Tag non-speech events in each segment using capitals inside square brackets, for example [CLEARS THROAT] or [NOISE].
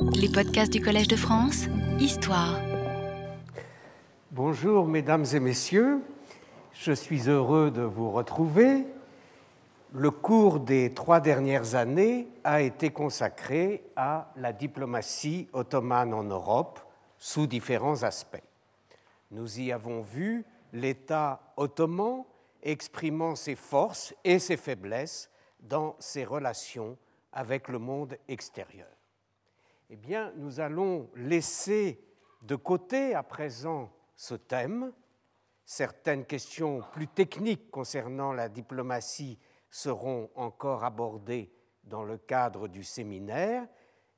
Les podcasts du Collège de France, Histoire. Bonjour mesdames et messieurs, je suis heureux de vous retrouver. Le cours des trois dernières années a été consacré à la diplomatie ottomane en Europe sous différents aspects. Nous y avons vu l'État ottoman exprimant ses forces et ses faiblesses dans ses relations avec le monde extérieur. Eh bien, nous allons laisser de côté à présent ce thème. Certaines questions plus techniques concernant la diplomatie seront encore abordées dans le cadre du séminaire,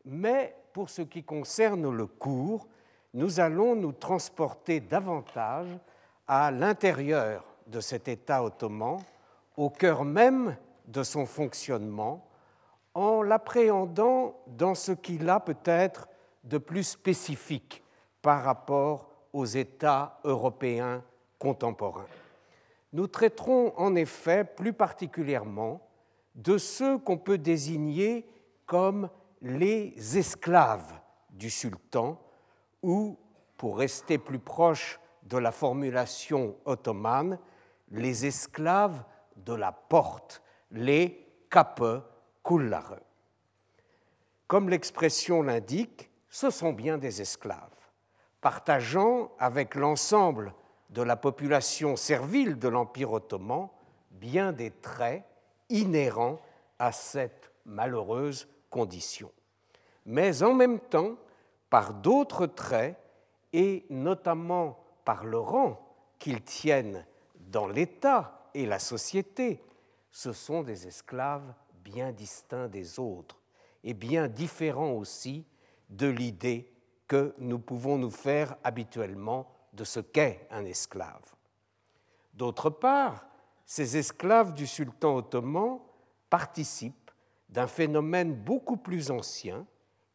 mais pour ce qui concerne le cours, nous allons nous transporter davantage à l'intérieur de cet État ottoman, au cœur même de son fonctionnement, en l'appréhendant dans ce qu'il a peut-être de plus spécifique par rapport aux États européens contemporains. Nous traiterons en effet plus particulièrement de ceux qu'on peut désigner comme les esclaves du sultan, ou, pour rester plus proche de la formulation ottomane, les esclaves de la porte, les kape Comme l'expression l'indique, ce sont bien des esclaves, partageant avec l'ensemble de la population servile de l'Empire ottoman bien des traits inhérents à cette malheureuse condition. Mais en même temps, par d'autres traits, et notamment par le rang qu'ils tiennent dans l'État et la société, ce sont des esclaves bien distincts des autres et bien différents aussi de l'idée que nous pouvons nous faire habituellement de ce qu'est un esclave. D'autre part, ces esclaves du sultan ottoman participent d'un phénomène beaucoup plus ancien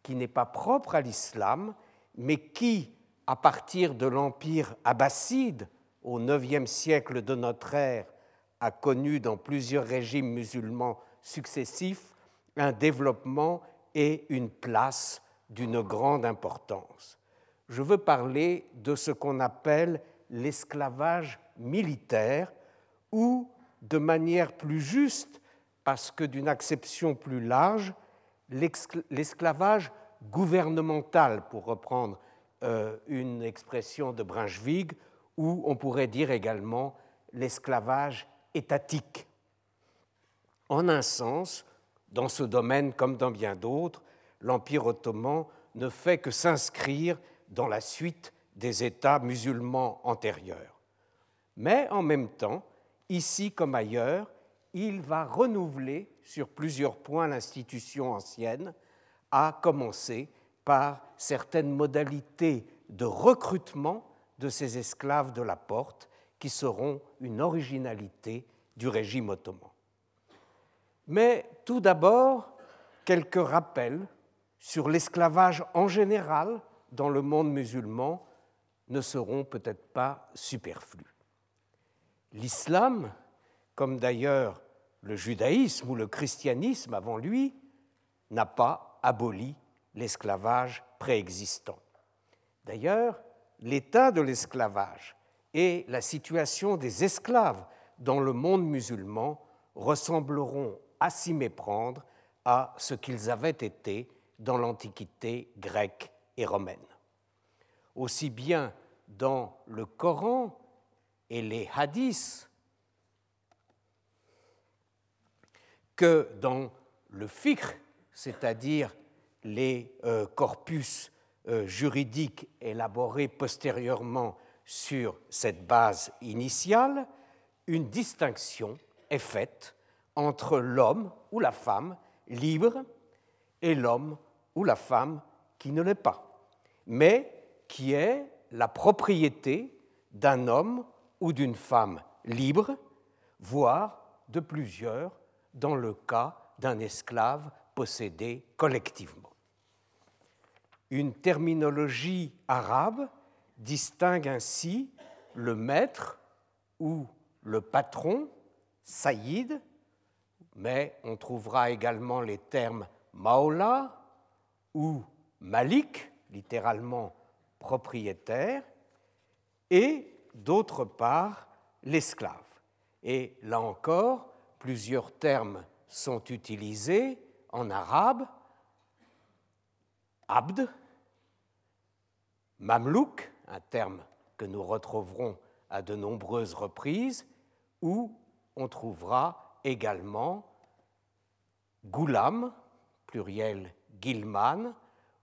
qui n'est pas propre à l'islam, mais qui, à partir de l'empire abbasside au IXe siècle de notre ère, a connu dans plusieurs régimes musulmans successifs un développement et une place d'une grande importance. Je veux parler de ce qu'on appelle l'esclavage militaire ou, de manière plus juste, parce que d'une acception plus large, l'esclavage gouvernemental, pour reprendre euh, une expression de Brunswick, ou on pourrait dire également l'esclavage étatique. En un sens, dans ce domaine comme dans bien d'autres, l'Empire ottoman ne fait que s'inscrire dans la suite des États musulmans antérieurs. Mais en même temps, ici comme ailleurs, il va renouveler sur plusieurs points l'institution ancienne, à commencer par certaines modalités de recrutement de ces esclaves de la porte qui seront une originalité du régime ottoman. Mais tout d'abord, quelques rappels sur l'esclavage en général dans le monde musulman ne seront peut-être pas superflus. L'islam, comme d'ailleurs le judaïsme ou le christianisme avant lui, n'a pas aboli l'esclavage préexistant. D'ailleurs, l'état de l'esclavage et la situation des esclaves dans le monde musulman ressembleront à s'y méprendre à ce qu'ils avaient été dans l'Antiquité grecque et romaine. Aussi bien dans le Coran et les hadiths que dans le fiqh, c'est-à-dire les euh, corpus euh, juridiques élaborés postérieurement sur cette base initiale, une distinction est faite entre l'homme ou la femme libre et l'homme ou la femme qui ne l'est pas, mais qui est la propriété d'un homme ou d'une femme libre, voire de plusieurs dans le cas d'un esclave possédé collectivement. Une terminologie arabe distingue ainsi le maître ou le patron, saïd, mais on trouvera également les termes maola ou Malik, littéralement propriétaire, et d'autre part l'esclave. Et là encore, plusieurs termes sont utilisés en arabe, abd, mamlouk, un terme que nous retrouverons à de nombreuses reprises, où on trouvera également goulam, pluriel gilman,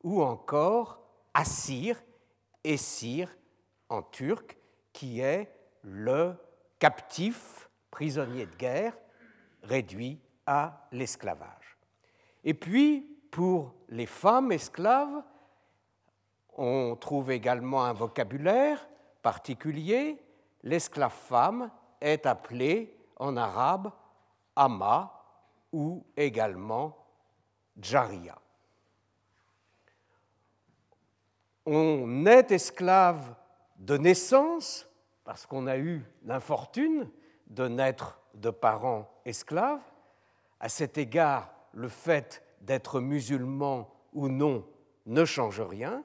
ou encore assir, essir en turc, qui est le captif, prisonnier de guerre, réduit à l'esclavage. Et puis, pour les femmes esclaves, on trouve également un vocabulaire particulier. L'esclave femme est appelée en arabe ama ou également jaria. On est esclave de naissance parce qu'on a eu l'infortune de naître de parents esclaves. À cet égard, le fait d'être musulman ou non ne change rien.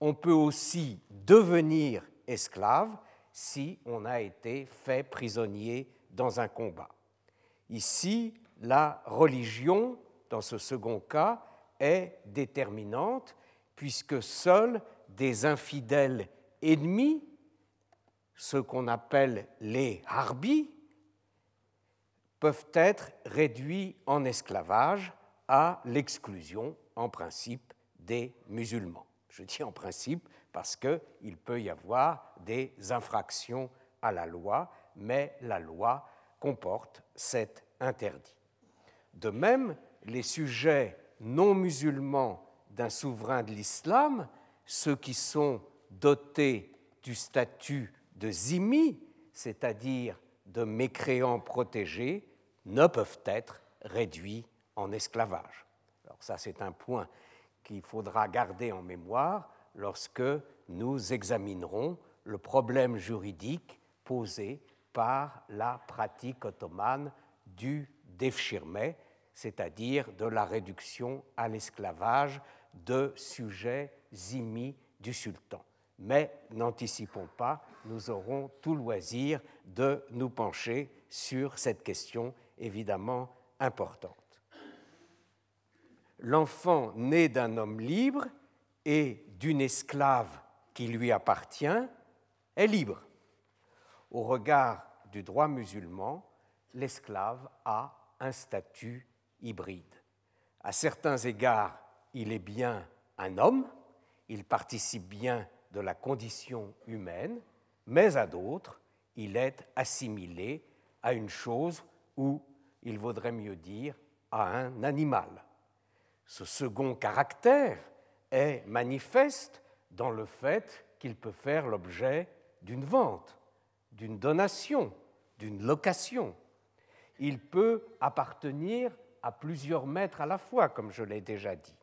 On peut aussi devenir esclave si on a été fait prisonnier dans un combat. Ici, la religion, dans ce second cas, est déterminante puisque seuls des infidèles ennemis, ceux qu'on appelle les harbis, peuvent être réduits en esclavage à l'exclusion, en principe, des musulmans. Je dis en principe parce qu'il peut y avoir des infractions à la loi, mais la loi comporte cet interdit. De même, les sujets non musulmans d'un souverain de l'islam, ceux qui sont dotés du statut de zimi, c'est-à-dire de mécréants protégés, ne peuvent être réduits en esclavage. Alors ça, c'est un point qu'il faudra garder en mémoire lorsque nous examinerons le problème juridique posé par la pratique ottomane du devshirme, c'est-à-dire de la réduction à l'esclavage de sujets zimmis du sultan. Mais n'anticipons pas, nous aurons tout loisir de nous pencher sur cette question évidemment importante. L'enfant né d'un homme libre et d'une esclave qui lui appartient est libre. Au regard du droit musulman, l'esclave a un statut hybride. À certains égards, il est bien un homme, il participe bien de la condition humaine, mais à d'autres, il est assimilé à une chose ou, il vaudrait mieux dire, à un animal. Ce second caractère est manifeste dans le fait qu'il peut faire l'objet d'une vente, d'une donation, d'une location. Il peut appartenir à plusieurs maîtres à la fois, comme je l'ai déjà dit.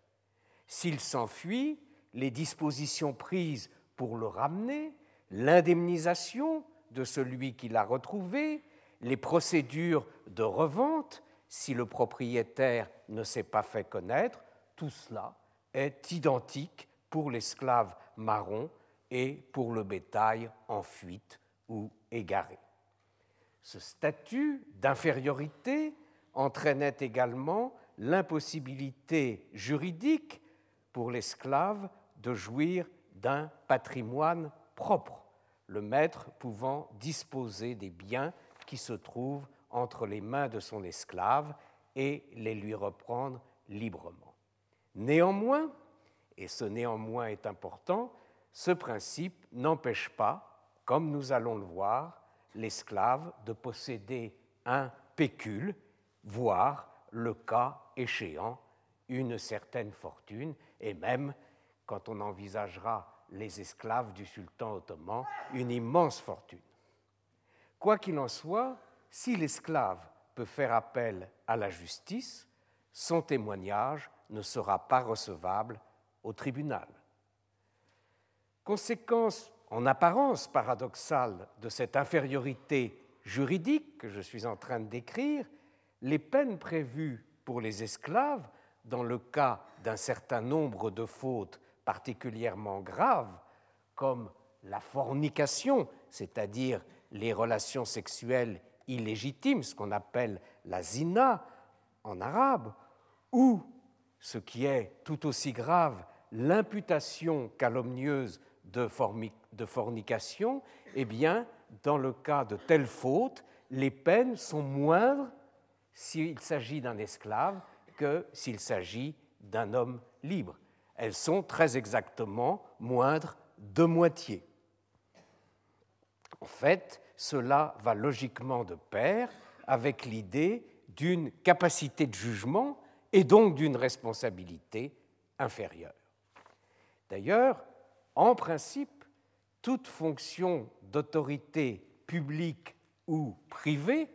S'il s'enfuit, les dispositions prises pour le ramener, l'indemnisation de celui qui l'a retrouvé, les procédures de revente, si le propriétaire ne s'est pas fait connaître, tout cela est identique pour l'esclave marron et pour le bétail en fuite ou Ce statut d'infériorité entraînait également l'impossibilité juridique pour l'esclave de jouir d'un patrimoine propre, le maître pouvant disposer des biens qui se trouvent entre les mains de son esclave et les lui reprendre librement. Néanmoins, et ce néanmoins est important, ce principe n'empêche pas, comme nous allons le voir, l'esclave de posséder un pécule, voire, le cas échéant, une certaine fortune, et même, quand on envisagera les esclaves du sultan ottoman, une immense fortune. Quoi qu'il en soit, si l'esclave peut faire appel à la justice, son témoignage ne sera pas recevable au tribunal. Conséquence en apparence paradoxale de cette infériorité juridique que je suis en train de décrire, les peines prévues pour les esclaves dans le cas d'un certain nombre de fautes particulièrement graves, comme la fornication, c'est-à-dire les relations sexuelles illégitimes, ce qu'on appelle la zina en arabe, ou, ce qui est tout aussi grave, l'imputation calomnieuse de, fornication, eh bien, dans le cas de telles fautes, les peines sont moindres s'il s'agit d'un esclave que s'il s'agit d'un homme libre. Elles sont très exactement moindres de moitié. En fait, cela va logiquement de pair avec l'idée d'une capacité de jugement et donc d'une responsabilité inférieure. D'ailleurs, en principe, toute fonction d'autorité publique ou privée,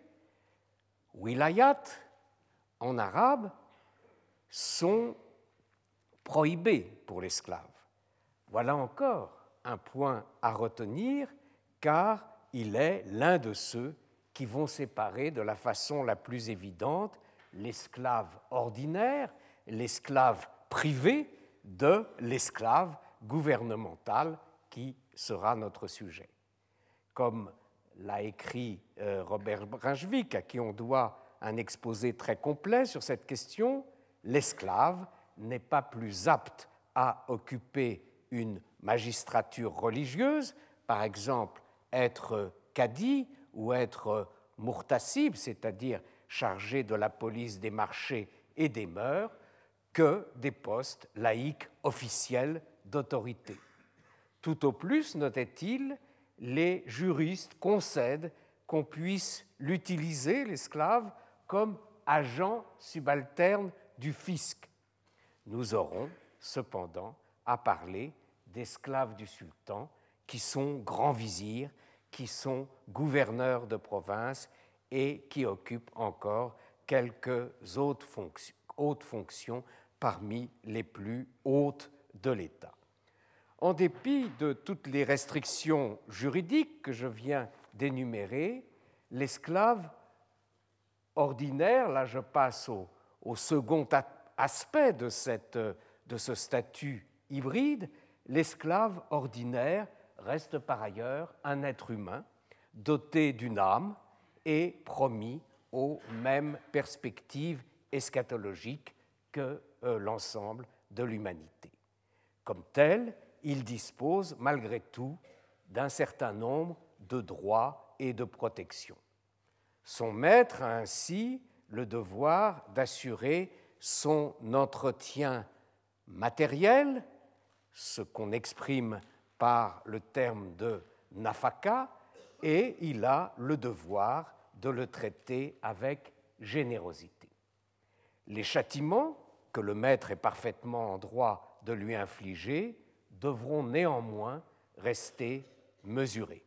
wilayat en arabe, sont prohibées pour l'esclave. Voilà encore un point à retenir car il est l'un de ceux qui vont séparer de la façon la plus évidente l'esclave ordinaire, l'esclave privé de l'esclave gouvernemental qui sera notre sujet. Comme l'a écrit euh, Robert Brunswick, à qui on doit un exposé très complet sur cette question, l'esclave n'est pas plus apte à occuper une magistrature religieuse, par exemple être cadi ou être murtasib, c'est-à-dire chargé de la police des marchés et des mœurs, que des postes laïques officiels d'autorité. Tout au plus, notait-il, les juristes concèdent qu'on puisse l'utiliser, l'esclave, comme agent subalterne du fisc. Nous aurons cependant à parler d'esclaves du sultan qui sont grands vizirs, qui sont gouverneurs de province et qui occupent encore quelques autres fonctions, parmi les plus hautes de l'État. En dépit de toutes les restrictions juridiques que je viens d'énumérer, l'esclave ordinaire, là je passe au, second aspect de ce statut hybride, l'esclave ordinaire reste par ailleurs un être humain doté d'une âme et promis aux mêmes perspectives eschatologiques que euh, l'ensemble de l'humanité. Comme tel, il dispose malgré tout d'un certain nombre de droits et de protections. Son maître a ainsi le devoir d'assurer son entretien matériel, ce qu'on exprime par le terme de nafaka, et il a le devoir de le traiter avec générosité. Les châtiments que le maître est parfaitement en droit de lui infliger devront néanmoins rester mesurés.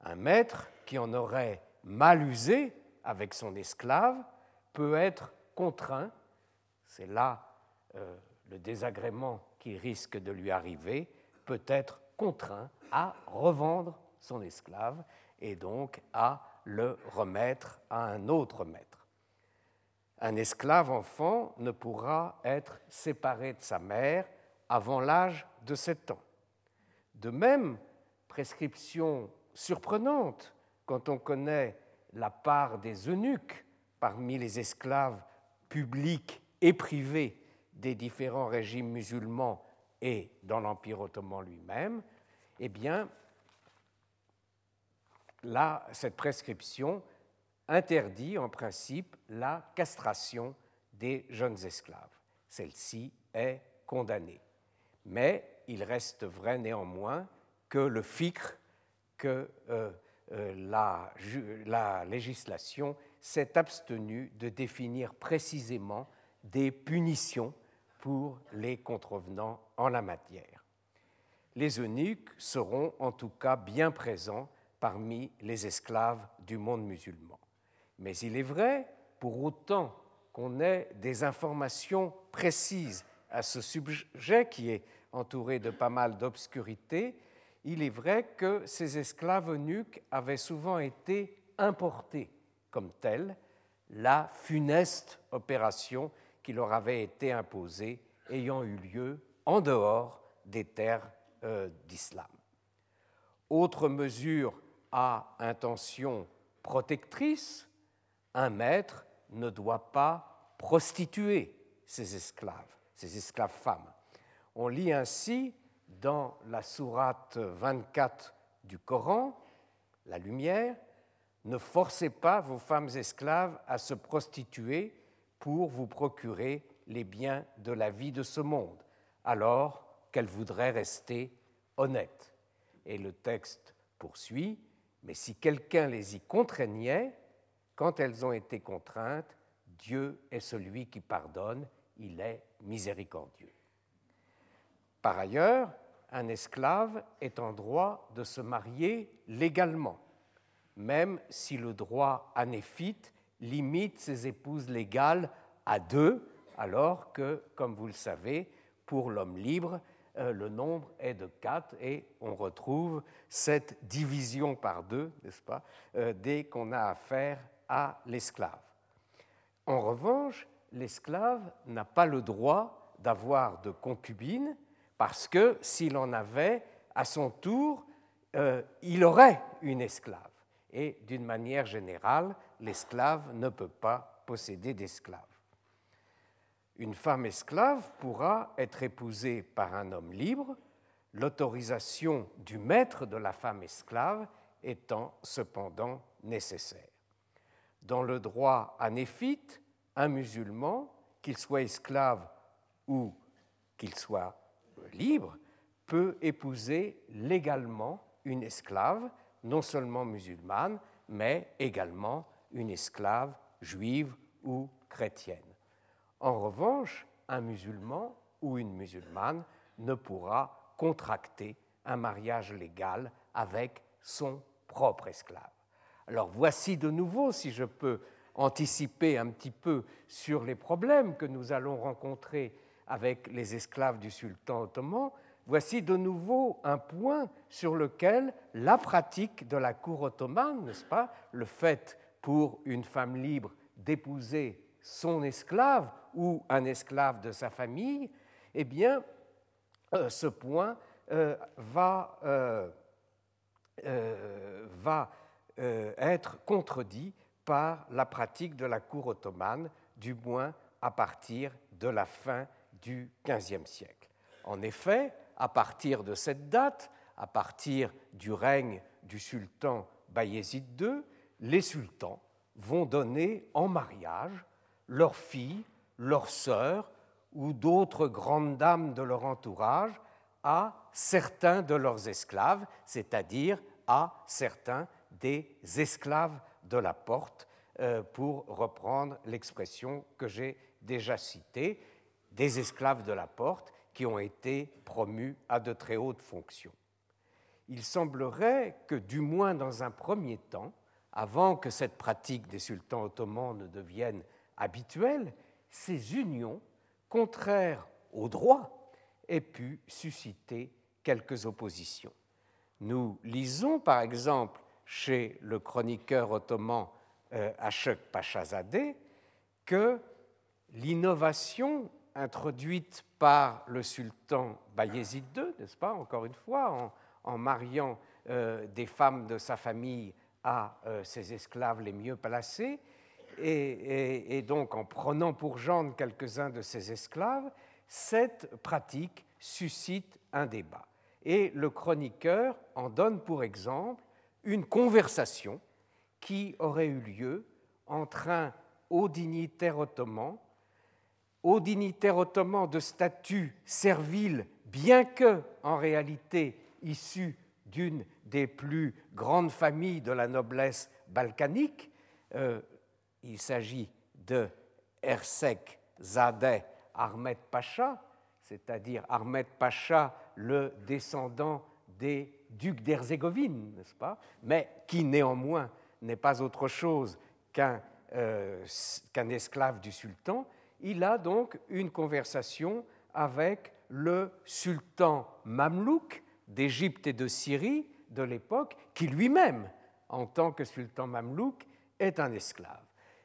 Un maître qui en aurait mal usé avec son esclave peut être contraint, c'est là euh, le désagrément qui risque de lui arriver, peut être contraint à revendre son esclave et donc à le remettre à un autre maître. Un esclave enfant ne pourra être séparé de sa mère avant l'âge de même, prescription surprenante quand on connaît la part des eunuques parmi les esclaves publics et privés des différents régimes musulmans et dans l'Empire ottoman lui-même, eh bien, là, cette prescription interdit en principe la castration des jeunes esclaves. Celle-ci est condamnée. Mais il reste vrai néanmoins que le ficre, que euh, euh, la, la législation s'est abstenue de définir précisément des punitions pour les contrevenants en la matière. Les eunuques seront en tout cas bien présents parmi les esclaves du monde musulman. Mais il est vrai, pour autant qu'on ait des informations précises à ce sujet qui est entouré de pas mal d'obscurité, il est vrai que ces esclaves eunuques avaient souvent été importés comme tels, la funeste opération qui leur avaient été imposées ayant eu lieu en dehors des terres euh, d'islam. Autre mesure à intention protectrice, un maître ne doit pas prostituer ses esclaves, ses esclaves femmes. On lit ainsi dans la sourate 24 du Coran, la lumière, ne forcez pas vos femmes esclaves à se prostituer pour vous procurer les biens de la vie de ce monde, alors qu'elles voudraient rester honnêtes. Et le texte poursuit, mais si quelqu'un les y contraignait, quand elles ont été contraintes, Dieu est celui qui pardonne, il est miséricordieux. Par ailleurs, un esclave est en droit de se marier légalement, même si le droit anéphite limite ses épouses légales à deux, alors que, comme vous le savez, pour l'homme libre, euh, le nombre est de quatre et on retrouve cette division par deux, n'est-ce pas, euh, dès qu'on a affaire à l'esclave. En revanche, l'esclave n'a pas le droit d'avoir de concubine parce que s'il en avait, à son tour, euh, il aurait une esclave. Et d'une manière générale, l'esclave ne peut pas posséder d'esclave. Une femme esclave pourra être épousée par un homme libre, l'autorisation du maître de la femme esclave étant cependant nécessaire. Dans le droit anéphite, un musulman, qu'il soit esclave ou qu'il soit libre peut épouser légalement une esclave, non seulement musulmane, mais également une esclave juive ou chrétienne. En revanche, un musulman ou une musulmane ne pourra contracter un mariage légal avec son propre esclave. Alors voici de nouveau, si je peux anticiper un petit peu sur les problèmes que nous allons rencontrer avec les esclaves du sultan ottoman, voici de nouveau un point sur lequel la pratique de la cour ottomane, n'est-ce pas, le fait pour une femme libre d'épouser son esclave ou un esclave de sa famille, eh bien, euh, ce point euh, va, euh, va être contredit par la pratique de la cour ottomane, du moins à partir de la fin du XVe siècle. En effet, à partir de cette date, à partir du règne du sultan Bayezid II, les sultans vont donner en mariage leurs filles, leurs sœurs ou d'autres grandes dames de leur entourage à certains de leurs esclaves, c'est-à-dire à certains des esclaves de la porte, euh, pour reprendre l'expression que j'ai déjà citée des esclaves de la porte qui ont été promus à de très hautes fonctions. Il semblerait que, du moins dans un premier temps, avant que cette pratique des sultans ottomans ne devienne habituelle, ces unions, contraires au droit, aient pu susciter quelques oppositions. Nous lisons par exemple chez le chroniqueur ottoman euh, Ashok Pachazadeh que l'innovation introduite par le sultan Bayezid II, n'est-ce pas, encore une fois, en, mariant euh, des femmes de sa famille à euh, ses esclaves les mieux placés, et, donc en prenant pour gendre quelques-uns de ses esclaves, cette pratique suscite un débat. Et le chroniqueur en donne pour exemple une conversation qui aurait eu lieu entre un haut dignitaire ottoman aux dignitaires ottomans de statut servile, bien que en réalité issus d'une des plus grandes familles de la noblesse balkanique. Euh, il s'agit de Ersek Zadeh Ahmed Pacha, c'est-à-dire Ahmed Pacha, le descendant des ducs d'Herzégovine, n'est-ce pas Mais qui néanmoins n'est pas autre chose qu'un euh, esclave du sultan il a donc une conversation avec le sultan mamelouk d'Égypte et de Syrie de l'époque, qui lui-même, en tant que sultan mamelouk, est un esclave.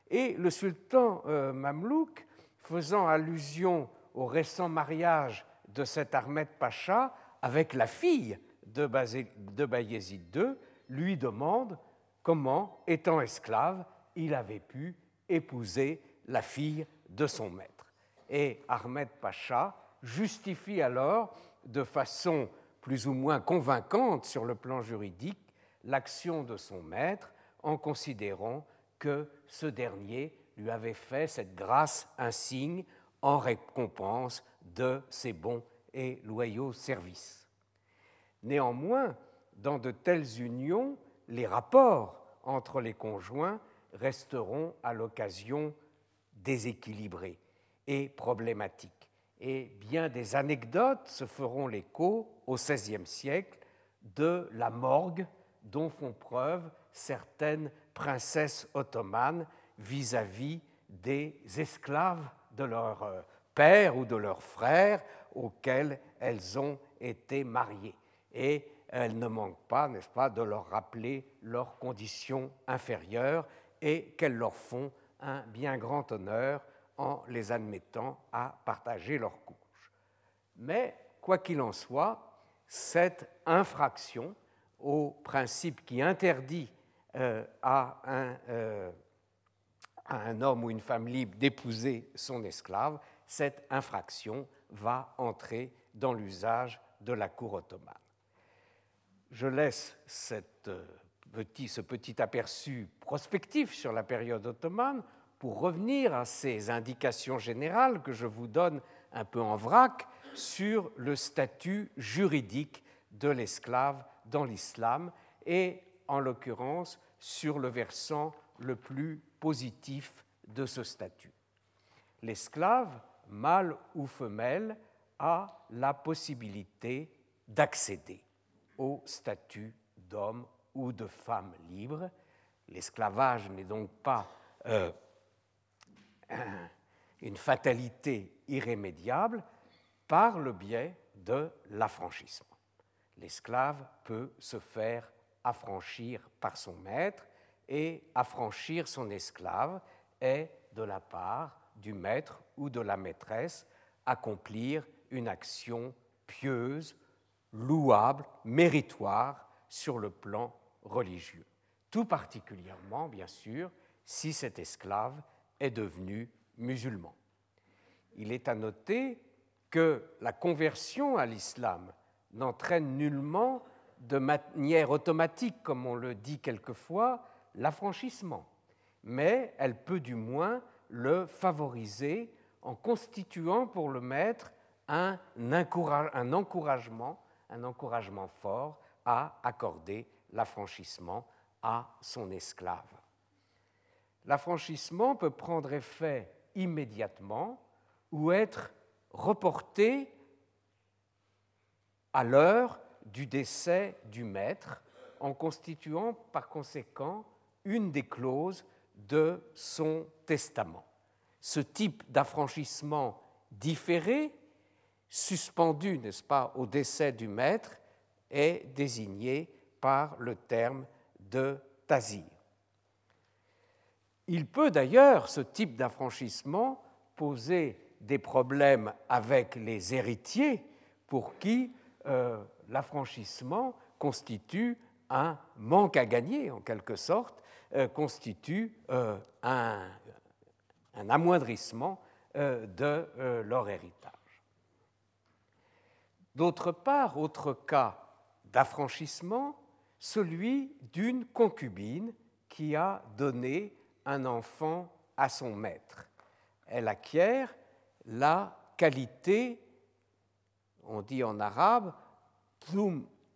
Et le sultan euh, mamelouk faisant allusion au récent mariage de cet Ahmed Pacha avec la fille de Bayezid II, lui demande comment, étant esclave, il avait pu épouser la fille de son maître. Et Ahmed Pacha justifie alors de façon plus ou moins convaincante sur le plan juridique l'action de son maître en considérant que ce dernier lui avait fait cette grâce insigne en récompense de ses bons et loyaux services. Néanmoins, dans de telles unions, les rapports entre les conjoints resteront à l'occasion déséquilibrés et problématiques. Et bien des anecdotes se feront l'écho au XVIe siècle de la morgue dont font preuve certaines princesses ottomanes vis-à-vis des esclaves de leur euh, père ou de leur frère auxquels elles ont été mariées. Et elles ne manquent pas, n'est-ce pas, de leur rappeler leurs conditions inférieures et qu'elles leur font un bien grand honneur en les admettant à partager leur couche. Mais, quoi qu'il en soit, cette infraction au principe qui interdit euh, à, un, euh, à un homme ou une femme libre d'épouser son esclave, cette infraction va entrer dans l'usage de la cour ottomane. Je laisse cette, euh, petit, ce petit aperçu prospectif sur la période ottomane pour revenir à ces indications générales que je vous donne un peu en vrac sur le statut juridique de l'esclave dans l'islam et en l'occurrence sur le versant le plus positif de ce statut. L'esclave, mâle ou femelle, a la possibilité d'accéder au statut d'homme ou de femme libre. L'esclavage n'est donc pas euh, [CLEARS THROAT] une fatalité irrémédiable par le biais de l'affranchissement. L'esclave peut se faire affranchir par son maître et affranchir son esclave est, de la part du maître ou de la maîtresse, accomplir une action pieuse, louable, méritoire sur le plan religieux. Tout particulièrement, bien sûr, si cet esclave est devenu musulman. Il est à noter que la conversion à l'islam n'entraîne nullement de manière automatique, comme on le dit quelquefois, l'affranchissement, mais elle peut du moins le favoriser en constituant pour le maître un, encouragement, un encouragement fort à accorder l'affranchissement à son esclave. L'affranchissement peut prendre effet immédiatement ou être reporté à l'heure du décès du maître, en constituant par conséquent une des clauses de son testament. Ce type d'affranchissement différé, suspendu, n'est-ce pas, au décès du maître, est désigné par le terme de tazir. Il peut d'ailleurs, ce type d'affranchissement, poser des problèmes avec les héritiers pour qui euh, l'affranchissement constitue un manque à gagner, en quelque sorte, euh, constitue euh, un, amoindrissement de leur héritage. D'autre part, autre cas d'affranchissement, celui d'une concubine qui a donné un enfant à son maître. Elle acquiert la qualité on dit en arabe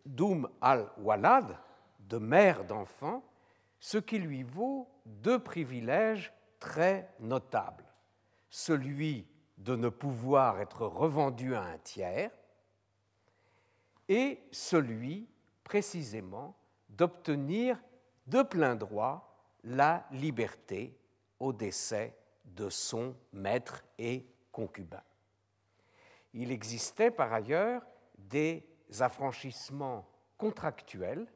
Doum al-Walad, de mère d'enfant, ce qui lui vaut deux privilèges très notables. Celui de ne pouvoir être revendu à un tiers et celui précisément d'obtenir de plein droit la liberté au décès de son maître et concubin. Il existait par ailleurs des affranchissements contractuels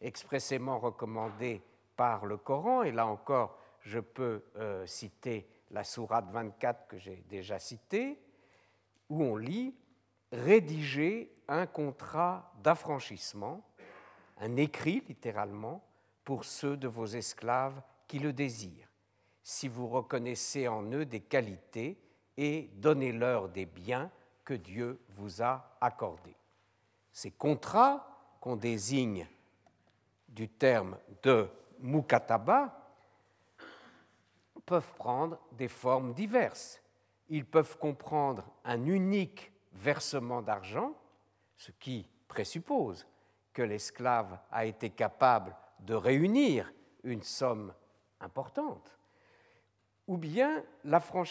expressément recommandés par le Coran, et là encore je peux euh, citer la sourate 24 que j'ai déjà citée, où on lit Rédiger un contrat d'affranchissement, un écrit littéralement, pour ceux de vos esclaves qui le désirent, si vous reconnaissez en eux des qualités et donnez-leur des biens que Dieu vous a accordés. Ces contrats qu'on désigne du terme de mukataba peuvent prendre des formes diverses. Ils peuvent comprendre un unique versement d'argent, ce qui présuppose que l'esclave a été capable de réunir une somme importante, ou bien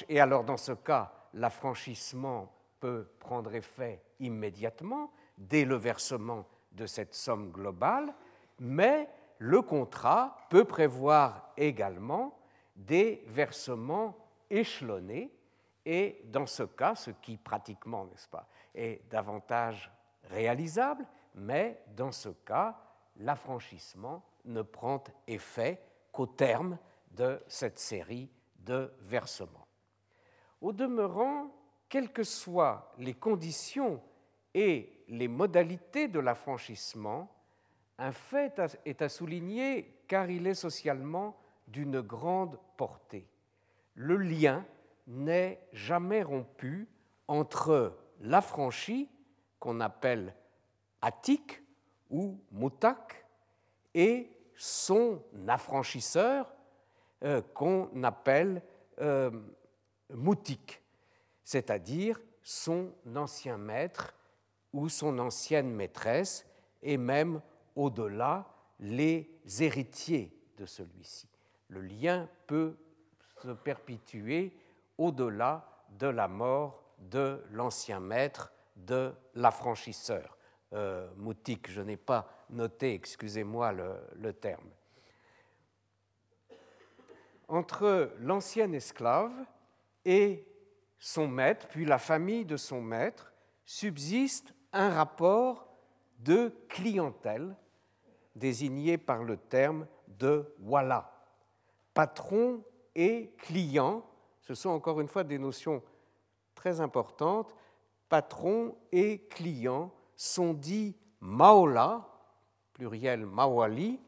et alors dans ce cas, l'affranchissement peut prendre effet immédiatement dès le versement de cette somme globale, mais le contrat peut prévoir également des versements échelonnés, et dans ce cas, ce qui pratiquement, n'est-ce pas, est davantage réalisable, mais dans ce cas, l'affranchissement ne prend effet qu'au terme de cette série de versements. Au demeurant, quelles que soient les conditions et les modalités de l'affranchissement, un fait est à souligner car il est socialement d'une grande portée. Le lien n'est jamais rompu entre l'affranchi, qu'on appelle attique ou mutak, et son affranchisseur, euh, qu'on appelle euh, moutique, c'est-à-dire son ancien maître ou son ancienne maîtresse, et même au-delà les héritiers de celui-ci. Le lien peut se perpétuer au-delà de la mort de l'ancien maître, de l'affranchisseur. Euh, moutique, je n'ai pas noté, excusez-moi le, terme. Entre l'ancien esclave et son maître, puis la famille de son maître, subsiste un rapport de clientèle désigné par le terme de wala. Patron et client, ce sont encore une fois des notions très importantes. Patron et client sont dits maola, pluriel mawali,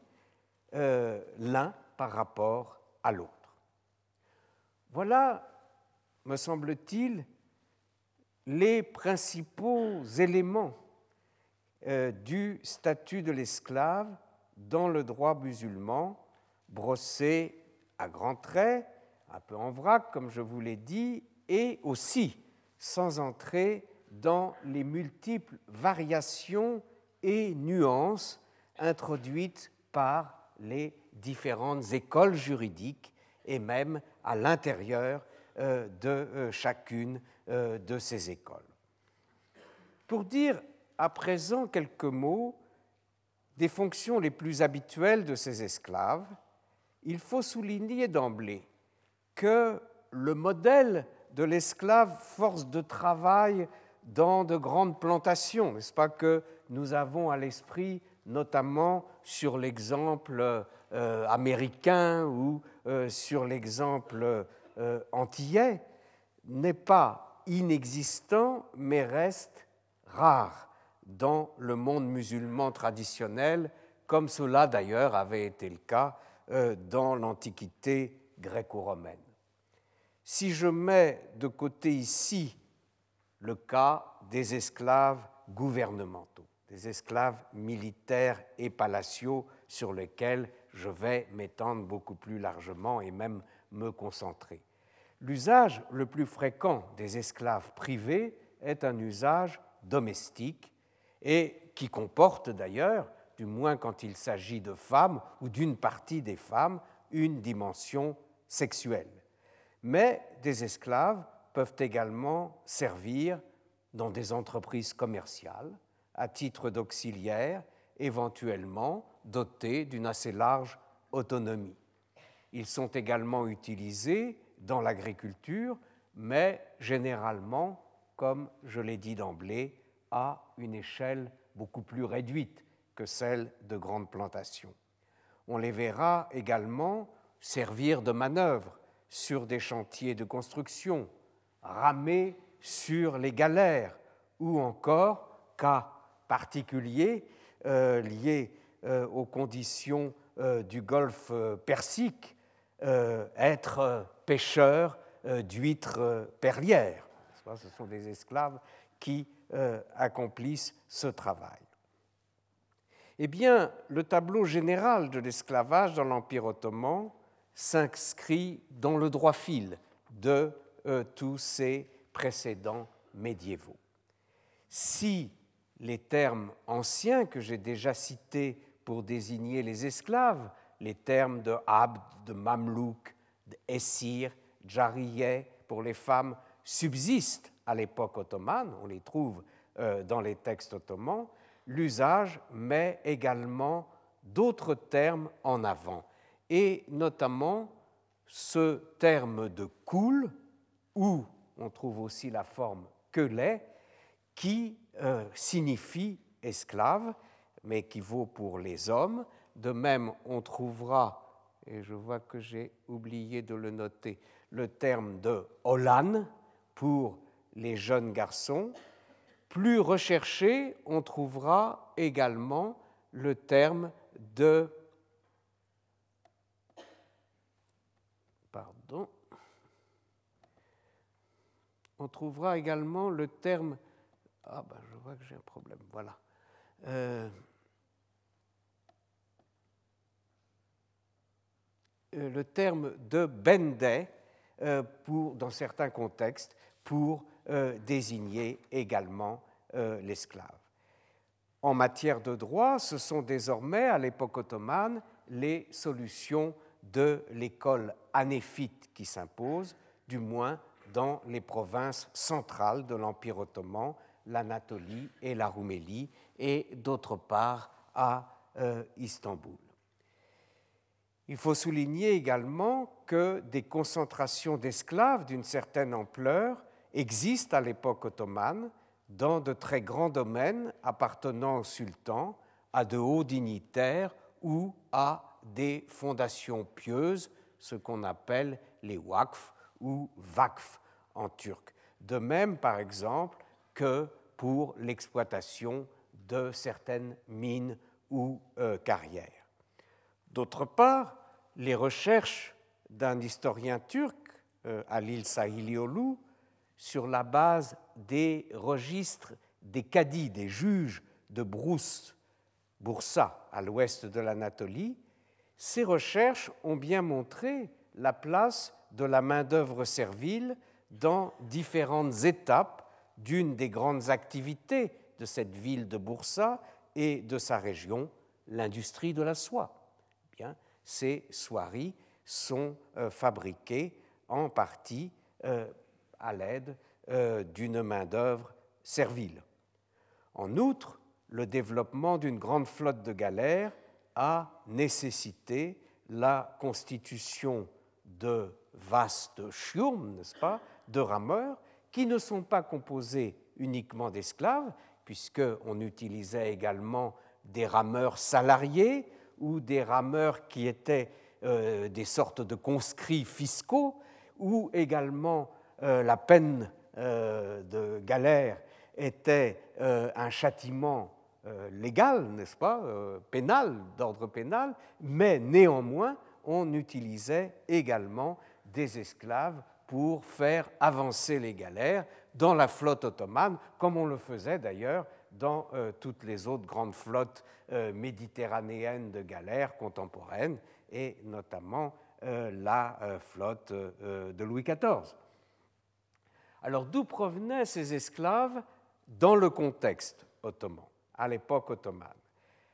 euh, l'un par rapport à l'autre. Voilà, me semble-t-il, les principaux éléments euh, du statut de l'esclave dans le droit musulman, brossé à grands traits, un peu en vrac, comme je vous l'ai dit, et aussi sans entrer dans les multiples variations et nuances introduites par les différentes écoles juridiques et même à l'intérieur euh, de euh, chacune de ces écoles. Pour dire à présent quelques mots des fonctions les plus habituelles de ces esclaves, il faut souligner d'emblée que le modèle de l'esclave force de travail dans de grandes plantations, n'est-ce pas que nous avons à l'esprit notamment sur l'exemple euh, américain ou euh, sur l'exemple euh, antillais, n'est pas inexistant mais reste rare dans le monde musulman traditionnel, comme cela d'ailleurs avait été le cas dans l'Antiquité gréco-romaine. Si je mets de côté ici le cas des esclaves gouvernementaux, des esclaves militaires et palatiaux sur lesquels je vais m'étendre beaucoup plus largement et même me concentrer. L'usage le plus fréquent des esclaves privés est un usage domestique et qui comporte d'ailleurs, du moins quand il s'agit de femmes ou d'une partie des femmes, une dimension sexuelle. Mais des esclaves peuvent également servir dans des entreprises commerciales à titre d'auxiliaire, éventuellement dotés d'une assez large autonomie. Ils sont également utilisés dans l'agriculture, mais généralement, comme je l'ai dit d'emblée, à une échelle beaucoup plus réduite que celle de grandes plantations. On les verra également servir de manœuvre sur des chantiers de construction, ramer sur les galères, ou encore, cas particulier euh, lié euh, aux conditions euh, du golfe Persique, être pêcheur d'huîtres perlières. Ce sont des esclaves qui accomplissent ce travail. Eh bien, le tableau général de l'esclavage dans l'Empire ottoman s'inscrit dans le droit fil de tous ces précédents médiévaux. Si les termes anciens que j'ai déjà cités pour désigner les esclaves, les termes de abd, de mamelouk, d'essir, jariyeh pour les femmes, subsistent à l'époque ottomane, on les trouve euh, dans les textes ottomans, l'usage met également d'autres termes en avant, et notamment ce terme de cool, où on trouve aussi la forme que l'est, qui euh, signifie esclave, mais qui vaut pour les hommes. De même, on trouvera, et je vois que j'ai oublié de le noter, le terme de Olan pour les jeunes garçons. Plus recherché, on trouvera également le terme de pardon, on trouvera également le terme ah ben je vois que j'ai un problème, voilà. Euh, euh, le terme de bendé, euh, dans certains contextes, pour désigner également l'esclave. En matière de droit, ce sont désormais, à l'époque ottomane, les solutions de l'école anéphite qui s'imposent, du moins dans les provinces centrales de l'Empire ottoman, l'Anatolie et la Roumélie, et d'autre part à euh, Istanbul. Il faut souligner également que des concentrations d'esclaves d'une certaine ampleur existent à l'époque ottomane dans de très grands domaines appartenant au sultan, à de hauts dignitaires ou à des fondations pieuses, ce qu'on appelle les waqf ou vakf en turc. De même, par exemple, que pour l'exploitation de certaines mines ou euh, carrières. D'autre part, les recherches d'un historien turc, euh, Alil Sahiliolu, sur la base des registres des cadis, des juges de Brousse, Boursa, à l'ouest de l'Anatolie, ces recherches ont bien montré la place de la main-d'œuvre servile dans différentes étapes d'une des grandes activités de cette ville de Boursa et de sa région, l'industrie de la soie. Bien, ces soieries sont euh, fabriquées en partie euh, à l'aide euh, d'une main-d'œuvre servile. En outre, le développement d'une grande flotte de galères a nécessité la constitution de vastes chiourmes, n'est-ce pas, de rameurs, qui ne sont pas composés uniquement d'esclaves, puisqu'on utilisait également des rameurs salariés ou des rameurs qui étaient euh, des sortes de conscrits fiscaux, ou également euh, la peine euh, de galère était un châtiment légal, n'est-ce pas, pénal, d'ordre pénal, mais néanmoins on utilisait également des esclaves pour faire avancer les galères dans la flotte ottomane, comme on le faisait d'ailleurs dans euh, toutes les autres grandes flottes euh, méditerranéennes de galères contemporaines, et notamment euh, la flotte de Louis XIV. Alors d'où provenaient ces esclaves dans le contexte ottoman, à l'époque ottomane?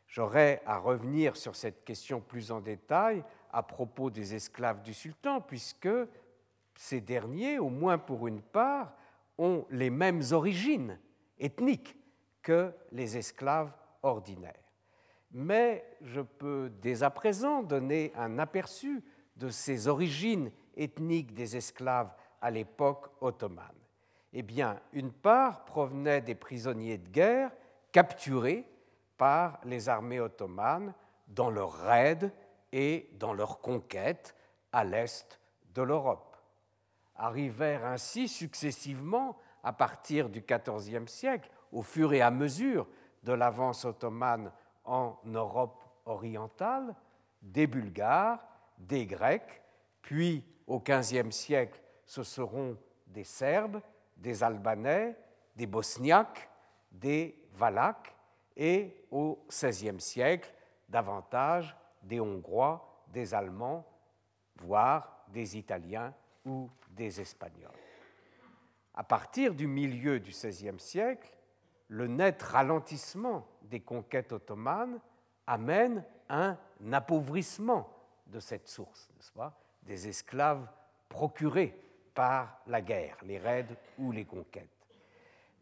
J'aurais à revenir sur cette question plus en détail à propos des esclaves du sultan, puisque ces derniers, au moins pour une part, ont les mêmes origines ethniques que les esclaves ordinaires. Mais je peux dès à présent donner un aperçu de ces origines ethniques des esclaves à l'époque ottomane. Eh bien, une part provenait des prisonniers de guerre capturés par les armées ottomanes dans leurs raids et dans leurs conquêtes à l'est de l'Europe. Arrivèrent ainsi successivement, à partir du XIVe siècle, au fur et à mesure de l'avance ottomane en Europe orientale, des Bulgares, des Grecs, puis au XVe siècle, ce seront des Serbes, des Albanais, des Bosniaques, des Valaques, et au XVIe siècle, davantage des Hongrois, des Allemands, voire des Italiens ou des Espagnols. À partir du milieu du XVIe siècle, le net ralentissement des conquêtes ottomanes amène un appauvrissement de cette source, n'est-ce pas, des esclaves procurés par la guerre, les raids ou les conquêtes.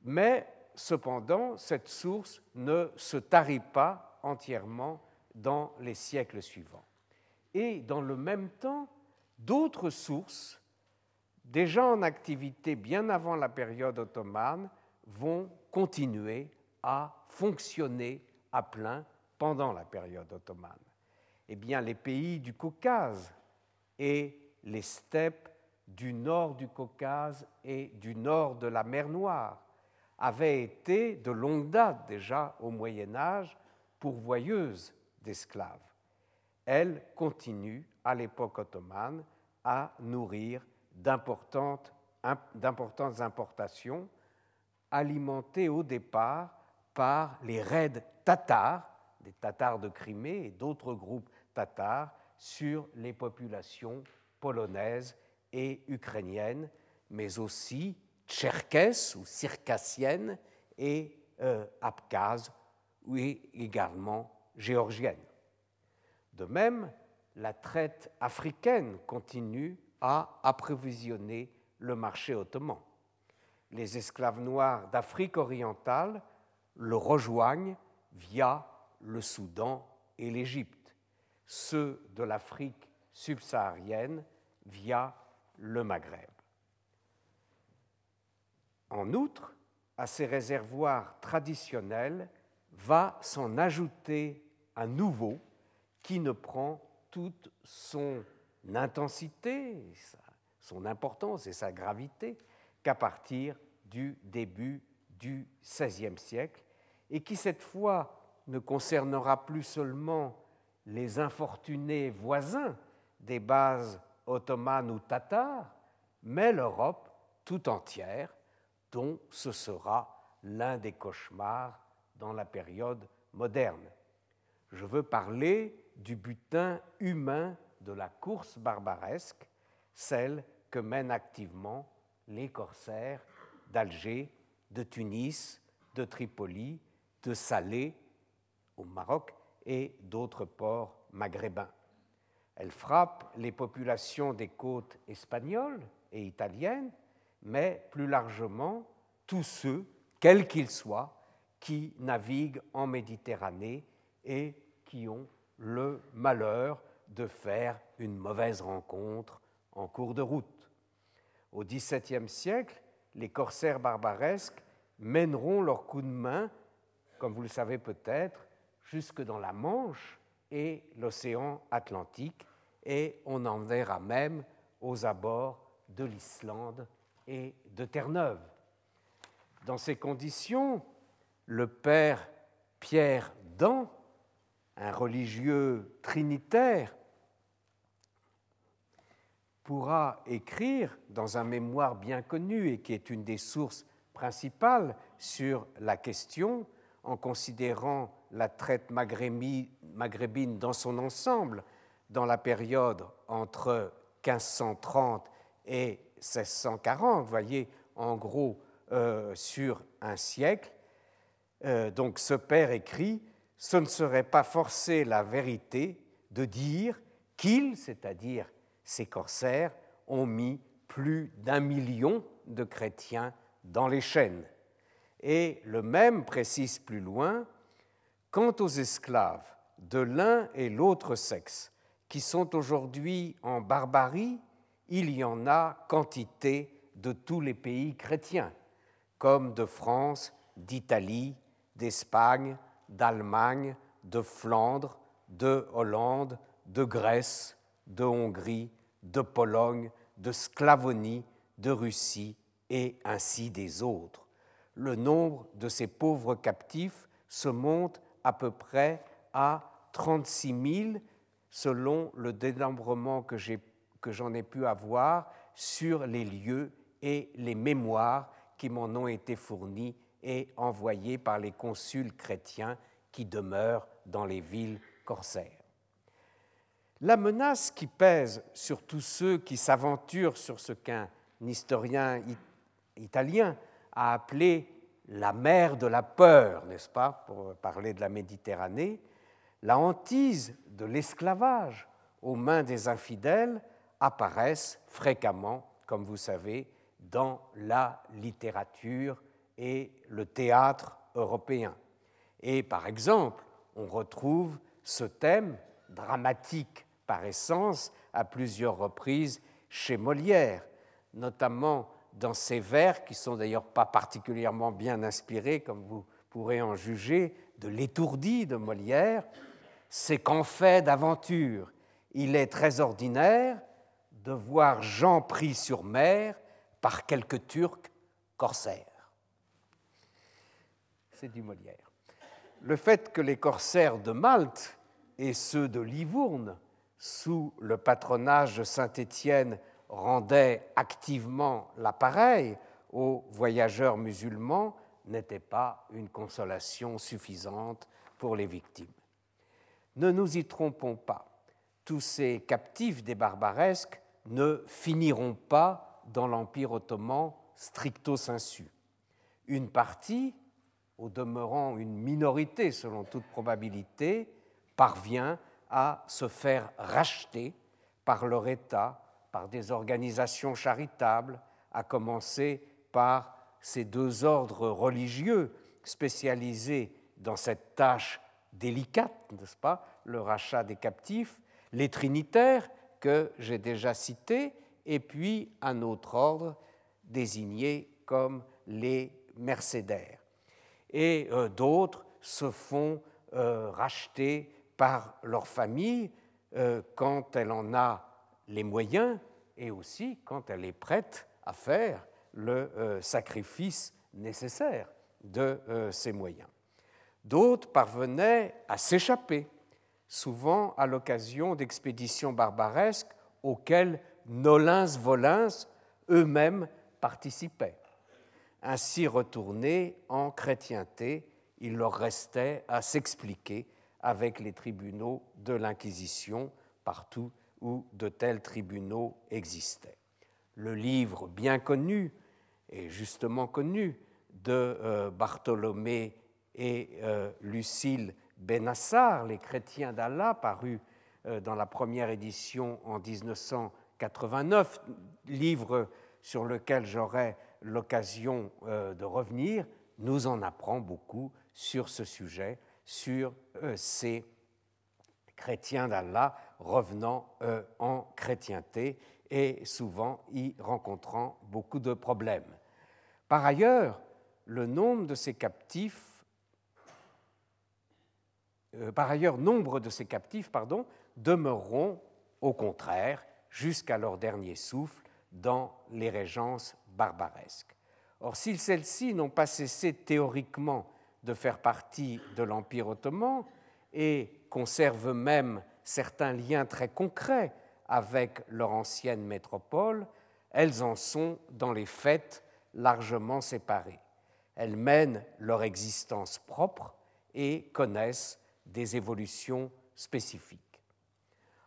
Mais cependant, cette source ne se tarit pas entièrement dans les siècles suivants. Et dans le même temps, d'autres sources, déjà en activité bien avant la période ottomane, vont continuer à fonctionner à plein pendant la période ottomane. Eh bien, les pays du Caucase et les steppes du nord du Caucase et du nord de la mer Noire avaient été de longue date déjà au Moyen Âge pourvoyeuses d'esclaves. Elles continuent à l'époque ottomane à nourrir d'importantes importations alimentées au départ par les raids tatars, des tatars de Crimée et d'autres groupes tatars sur les populations polonaises et ukrainiennes, mais aussi tcherkesses ou circassiennes et euh, abkhazes, et également géorgiennes. De même, la traite africaine continue à approvisionner le marché ottoman. Les esclaves noirs d'Afrique orientale le rejoignent via le Soudan et l'Égypte, ceux de l'Afrique subsaharienne via le Maghreb. En outre, à ces réservoirs traditionnels va s'en ajouter un nouveau qui ne prend toute son intensité, son importance et sa gravité qu'à partir du début du XVIe siècle et qui cette fois ne concernera plus seulement les infortunés voisins des bases ottomanes ou tatares, mais l'Europe tout entière, dont ce sera l'un des cauchemars dans la période moderne. Je veux parler du butin humain de la course barbaresque, celle que mènent activement les corsaires d'Alger, de Tunis, de Tripoli, de Salé au Maroc et d'autres ports maghrébins. Elle frappe les populations des côtes espagnoles et italiennes, mais plus largement tous ceux, quels qu'ils soient, qui naviguent en Méditerranée et qui ont le malheur de faire une mauvaise rencontre en cours de route. Au XVIIe siècle, les corsaires barbaresques mèneront leur coup de main, comme vous le savez peut-être, jusque dans la Manche et l'océan Atlantique, et on en verra même aux abords de l'Islande et de Terre-Neuve. Dans ces conditions, le père Pierre Dan, un religieux trinitaire, pourra écrire dans un mémoire bien connu et qui est une des sources principales sur la question, en considérant la traite maghrébine dans son ensemble dans la période entre 1530 et 1640, vous voyez en gros euh, sur un siècle. Euh, donc ce père écrit, ce ne serait pas forcer la vérité de dire qu'ils, c'est-à-dire ces corsaires, ont mis plus d'un million de chrétiens dans les chaînes. Et le même précise plus loin, quant aux esclaves de l'un et l'autre sexe qui sont aujourd'hui en barbarie, il y en a quantité de tous les pays chrétiens, comme de France, d'Italie, d'Espagne, d'Allemagne, de Flandre, de Hollande, de Grèce, de Hongrie, de Pologne, de Sclavonie, de Russie et ainsi des autres. Le nombre de ces pauvres captifs se monte à peu près à 36 000 selon le dénombrement que j'en ai pu avoir sur les lieux et les mémoires qui m'en ont été fournis et envoyés par les consuls chrétiens qui demeurent dans les villes corsaires. La menace qui pèse sur tous ceux qui s'aventurent sur ce qu'un historien italien a appelé la mer de la peur, n'est-ce pas, pour parler de la Méditerranée, la hantise de l'esclavage aux mains des infidèles apparaissent fréquemment, comme vous savez, dans la littérature et le théâtre européen. Et par exemple, on retrouve ce thème dramatique par essence à plusieurs reprises chez Molière, notamment dans ses vers, qui sont d'ailleurs pas particulièrement bien inspirés, comme vous pourrez en juger, de l'étourdi de Molière, c'est qu'en fait d'aventure, il est très ordinaire de voir Jean pris sur mer par quelques Turcs corsaires. Du Molière. Le fait que les corsaires de Malte et ceux de Livourne, sous le patronage de Saint-Étienne, rendaient activement l'appareil aux voyageurs musulmans n'était pas une consolation suffisante pour les victimes. Ne nous y trompons pas, tous ces captifs des barbaresques ne finiront pas dans l'Empire ottoman stricto sensu. Une partie, au demeurant une minorité selon toute probabilité, parvient à se faire racheter par leur État, par des organisations charitables, à commencer par ces deux ordres religieux spécialisés dans cette tâche délicate, n'est-ce pas, le rachat des captifs, les trinitaires que j'ai déjà cités, et puis un autre ordre désigné comme les mercédaires. Et euh, d'autres se font euh, racheter par leur famille euh, quand elle en a les moyens et aussi quand elle est prête à faire le sacrifice nécessaire de ces moyens. D'autres parvenaient à s'échapper, souvent à l'occasion d'expéditions barbaresques auxquelles Nolins-Volins eux-mêmes participaient. Ainsi retournés en chrétienté, il leur restait à s'expliquer avec les tribunaux de l'Inquisition partout où de tels tribunaux existaient. Le livre bien connu, et justement connu, de euh, Bartholomé et euh, Lucille Benassar, Les chrétiens d'Allah, paru euh, dans la première édition en 1989, livre sur lequel j'aurai l'occasion euh, de revenir, nous en apprend beaucoup sur ce sujet, sur ces chrétiens d'Allah revenant en chrétienté et souvent y rencontrant beaucoup de problèmes. Par ailleurs, le nombre de ces captifs euh, par ailleurs, nombre de ces captifs demeureront, au contraire, jusqu'à leur dernier souffle, dans les régences barbaresques. Or, si celles-ci n'ont pas cessé théoriquement de faire partie de l'Empire ottoman et conservent même certains liens très concrets avec leur ancienne métropole, elles en sont, dans les faits, largement séparées. Elles mènent leur existence propre et connaissent des évolutions spécifiques.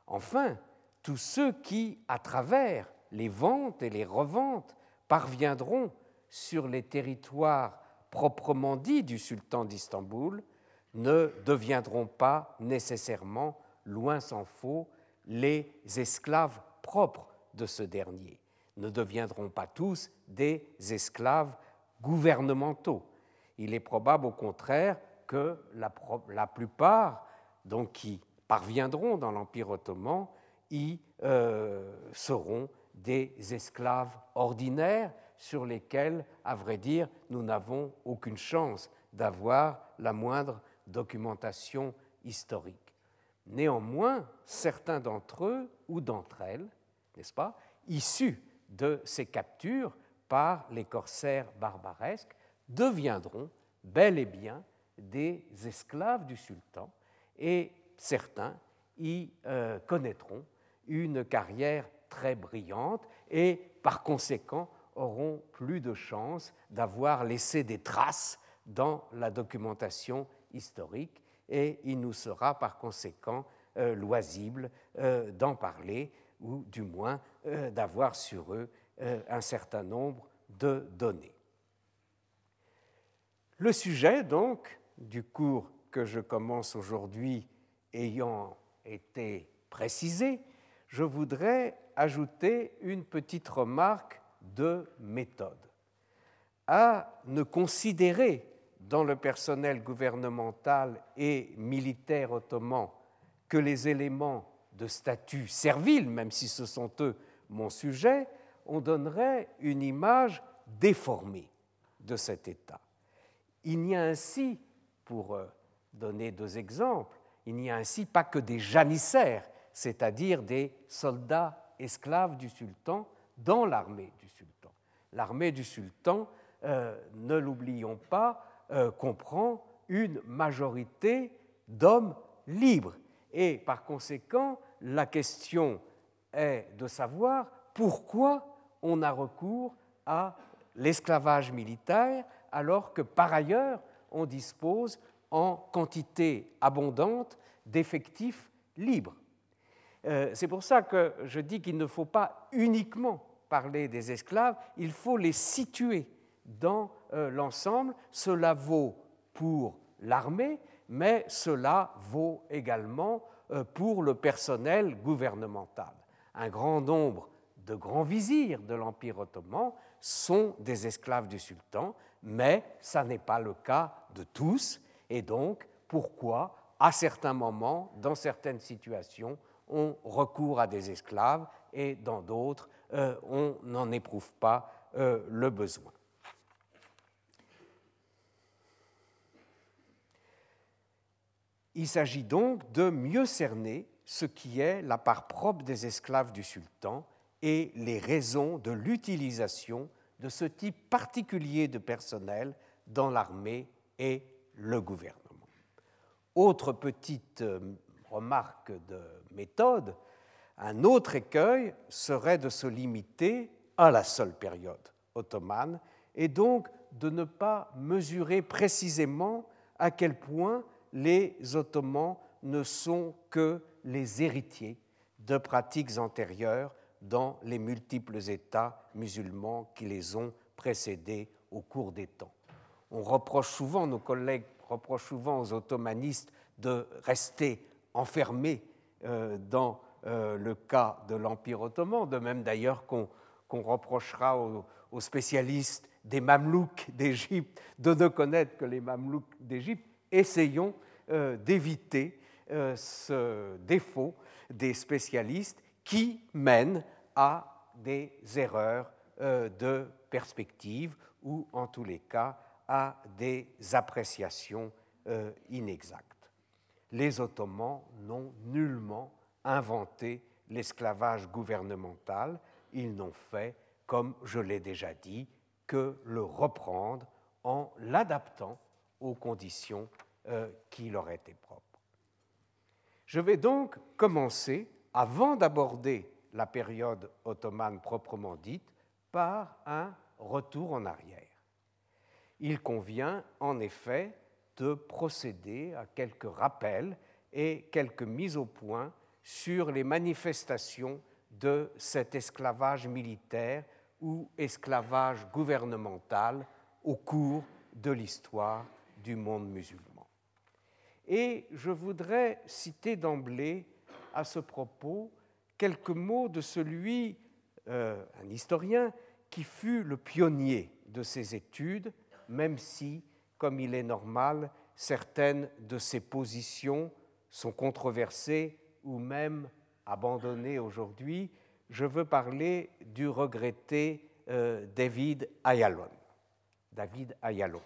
Enfin, tous ceux qui, à travers les ventes et les reventes, parviendront sur les territoires proprement dits du sultan d'Istanbul ne deviendront pas nécessairement, loin s'en faut, les esclaves propres de ce dernier, ne deviendront pas tous des esclaves gouvernementaux. Il est probable au contraire que la, plupart donc, qui parviendront dans l'Empire ottoman y euh, seront des esclaves ordinaires sur lesquels, à vrai dire, nous n'avons aucune chance d'avoir la moindre documentation historique. Néanmoins, certains d'entre eux ou d'entre elles, n'est-ce pas, issus de ces captures par les corsaires barbaresques deviendront bel et bien des esclaves du sultan et certains y euh, connaîtront une carrière très brillante et par conséquent auront plus de chances d'avoir laissé des traces dans la documentation historique et il nous sera par conséquent euh, loisible euh, d'en parler ou du moins d'avoir sur eux un certain nombre de données. Le sujet, donc, du cours que je commence aujourd'hui ayant été précisé, je voudrais ajouter une petite remarque de méthode. À ne considérer dans le personnel gouvernemental et militaire ottoman que les éléments de statut servile, même si ce sont eux mon sujet, on donnerait une image déformée de cet État. Il n'y a ainsi, pour euh, donner deux exemples, il n'y a ainsi pas que des janissaires, c'est-à-dire des soldats esclaves du sultan dans l'armée du sultan. L'armée du sultan, euh, ne l'oublions pas, euh, comprend une majorité d'hommes libres. Et par conséquent, la question est de savoir pourquoi on a recours à l'esclavage militaire alors que par ailleurs on dispose en quantité abondante d'effectifs libres. Euh, c'est pour ça que je dis qu'il ne faut pas uniquement parler des esclaves, il faut les situer dans euh, l'ensemble. Cela vaut pour l'armée, mais cela vaut également euh, pour le personnel gouvernemental. Un grand nombre de grands vizirs de l'Empire ottoman sont des esclaves du sultan, mais ça n'est pas le cas de tous, et donc pourquoi, à certains moments, dans certaines situations, on recourt à des esclaves et dans d'autres, euh, on n'en éprouve pas euh, le besoin. Il s'agit donc de mieux cerner ce qui est la part propre des esclaves du sultan et les raisons de l'utilisation de ce type particulier de personnel dans l'armée et le gouvernement. Autre petite euh, remarque de méthode, un autre écueil serait de se limiter à la seule période ottomane et donc de ne pas mesurer précisément à quel point les Ottomans ne sont que les héritiers de pratiques antérieures dans les multiples États musulmans qui les ont précédés au cours des temps. On reproche souvent, nos collègues reprochent souvent aux ottomanistes de rester enfermés dans euh, le cas de l'Empire ottoman, de même d'ailleurs qu'on reprochera aux, spécialistes des Mamelouks d'Égypte de ne connaître que les Mamelouks d'Égypte. Essayons euh, d'éviter ce défaut des spécialistes qui mènent à des erreurs euh, de perspective ou en tous les cas à des appréciations euh, inexactes. Les Ottomans n'ont nullement inventé l'esclavage gouvernemental, ils n'ont fait, comme je l'ai déjà dit, que le reprendre en l'adaptant aux conditions euh, qui leur étaient propres. Je vais donc commencer, avant d'aborder la période ottomane proprement dite par un retour en arrière. Il convient en effet de procéder à quelques rappels et quelques mises au point sur les manifestations de cet esclavage militaire ou esclavage gouvernemental au cours de l'histoire du monde musulman. Et je voudrais citer d'emblée à ce propos quelques mots de celui, euh, un historien, qui fut le pionnier de ces études, même si, comme il est normal, certaines de ses positions sont controversées ou même abandonnées aujourd'hui. Je veux parler du regretté euh, David Ayalon. David Ayalon.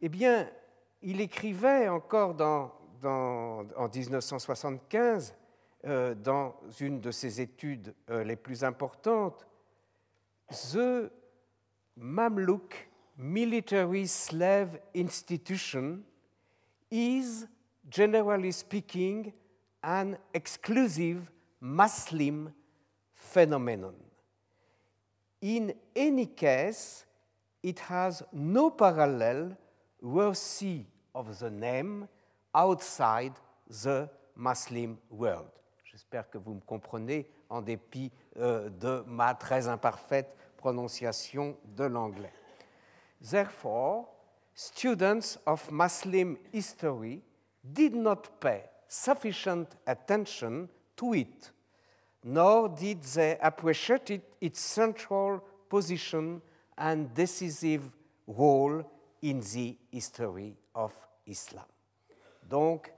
Eh bien, il écrivait encore en 1975, euh, dans une de ses études euh, les plus importantes, The Mamluk Military Slave Institution is, generally speaking, an exclusive Muslim phenomenon. In any case, it has no parallel worthy of the name outside the Muslim world. J'espère que vous me comprenez en dépit euh, de ma très imparfaite prononciation de l'anglais. Therefore, students of Muslim history did not pay sufficient attention to it, nor did they appreciate its central position and decisive role in the history of Islam. Donc,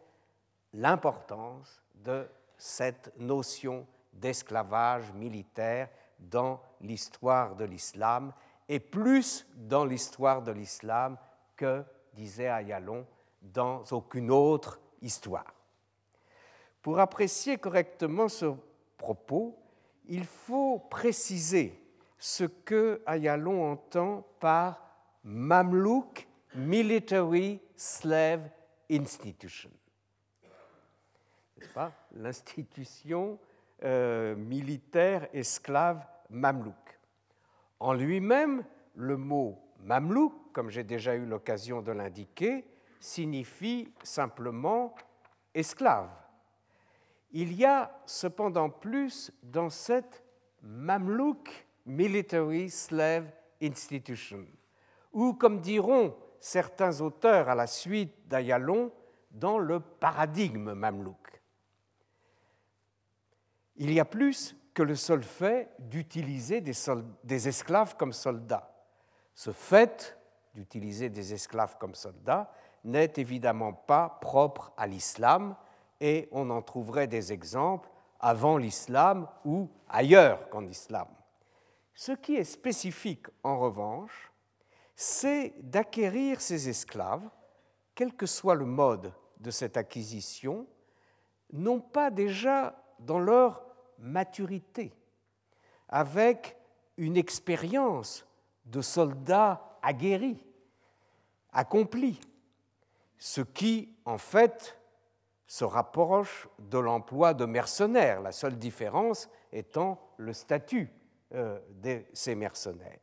l'importance de cette notion d'esclavage militaire dans l'histoire de l'islam, et plus dans l'histoire de l'islam que, disait Ayalon, dans aucune autre histoire. Pour apprécier correctement ce propos, il faut préciser ce que Ayalon entend par Mamluk Military Slave Institution l'institution euh, militaire esclave mamelouk. En lui-même, le mot mamelouk, comme j'ai déjà eu l'occasion de l'indiquer, signifie simplement esclave. Il y a cependant plus dans cette Mamluk Military Slave Institution, ou comme diront certains auteurs à la suite d'Ayalon, dans le paradigme mamelouk. Il y a plus que le seul fait d'utiliser des, esclaves comme soldats. Ce fait d'utiliser des esclaves comme soldats n'est évidemment pas propre à l'islam et on en trouverait des exemples avant l'islam ou ailleurs qu'en islam. Ce qui est spécifique en revanche, c'est d'acquérir ces esclaves, quel que soit le mode de cette acquisition, non pas déjà dans leur maturité, avec une expérience de soldat aguerri, accompli, ce qui, en fait, se rapproche de l'emploi de mercenaires, la seule différence étant le statut euh, de ces mercenaires.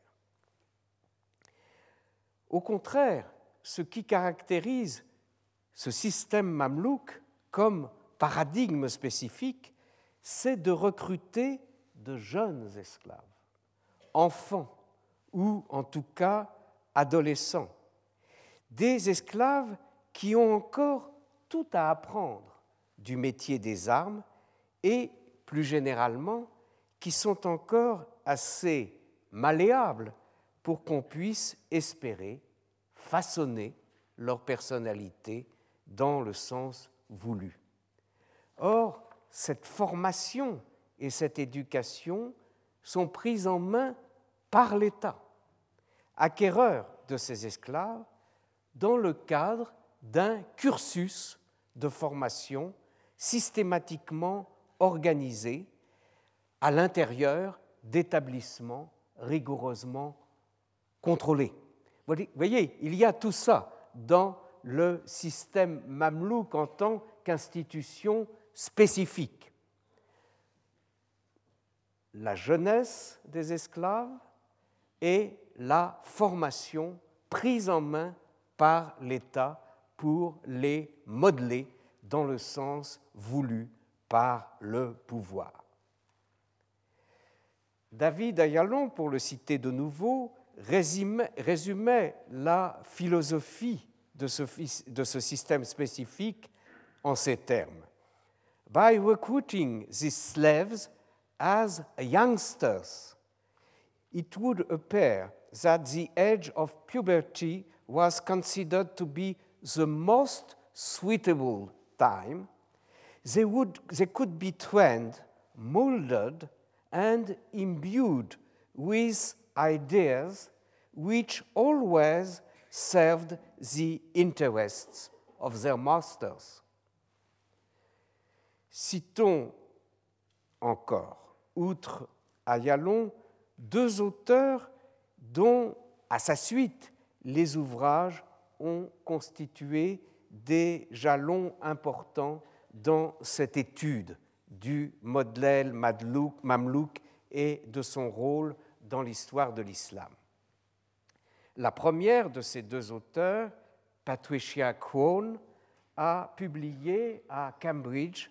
Au contraire, ce qui caractérise ce système mamelouk comme paradigme spécifique, c'est de recruter de jeunes esclaves, enfants ou en tout cas adolescents, des esclaves qui ont encore tout à apprendre du métier des armes et plus généralement qui sont encore assez malléables pour qu'on puisse espérer façonner leur personnalité dans le sens voulu. Or, cette formation et cette éducation sont prises en main par l'État, acquéreur de ces esclaves, dans le cadre d'un cursus de formation systématiquement organisé à l'intérieur d'établissements rigoureusement contrôlés. Vous voyez, il y a tout ça dans le système mamelouk en tant qu'institution spécifique. La jeunesse des esclaves et la formation prise en main par l'État pour les modeler dans le sens voulu par le pouvoir. David Ayalon, pour le citer de nouveau, résumait, la philosophie de ce système spécifique en ces termes by recruiting these slaves as youngsters, it would appear that the age of puberty was considered to be the most suitable time. They, would, they could be trained, molded, and imbued with ideas which always served the interests of their masters. Citons encore, outre Ayalon, deux auteurs dont, à sa suite, les ouvrages ont constitué des jalons importants dans cette étude du modèle Mamlouk et de son rôle dans l'histoire de l'islam. La première de ces deux auteurs, Patricia Crone, a publié à Cambridge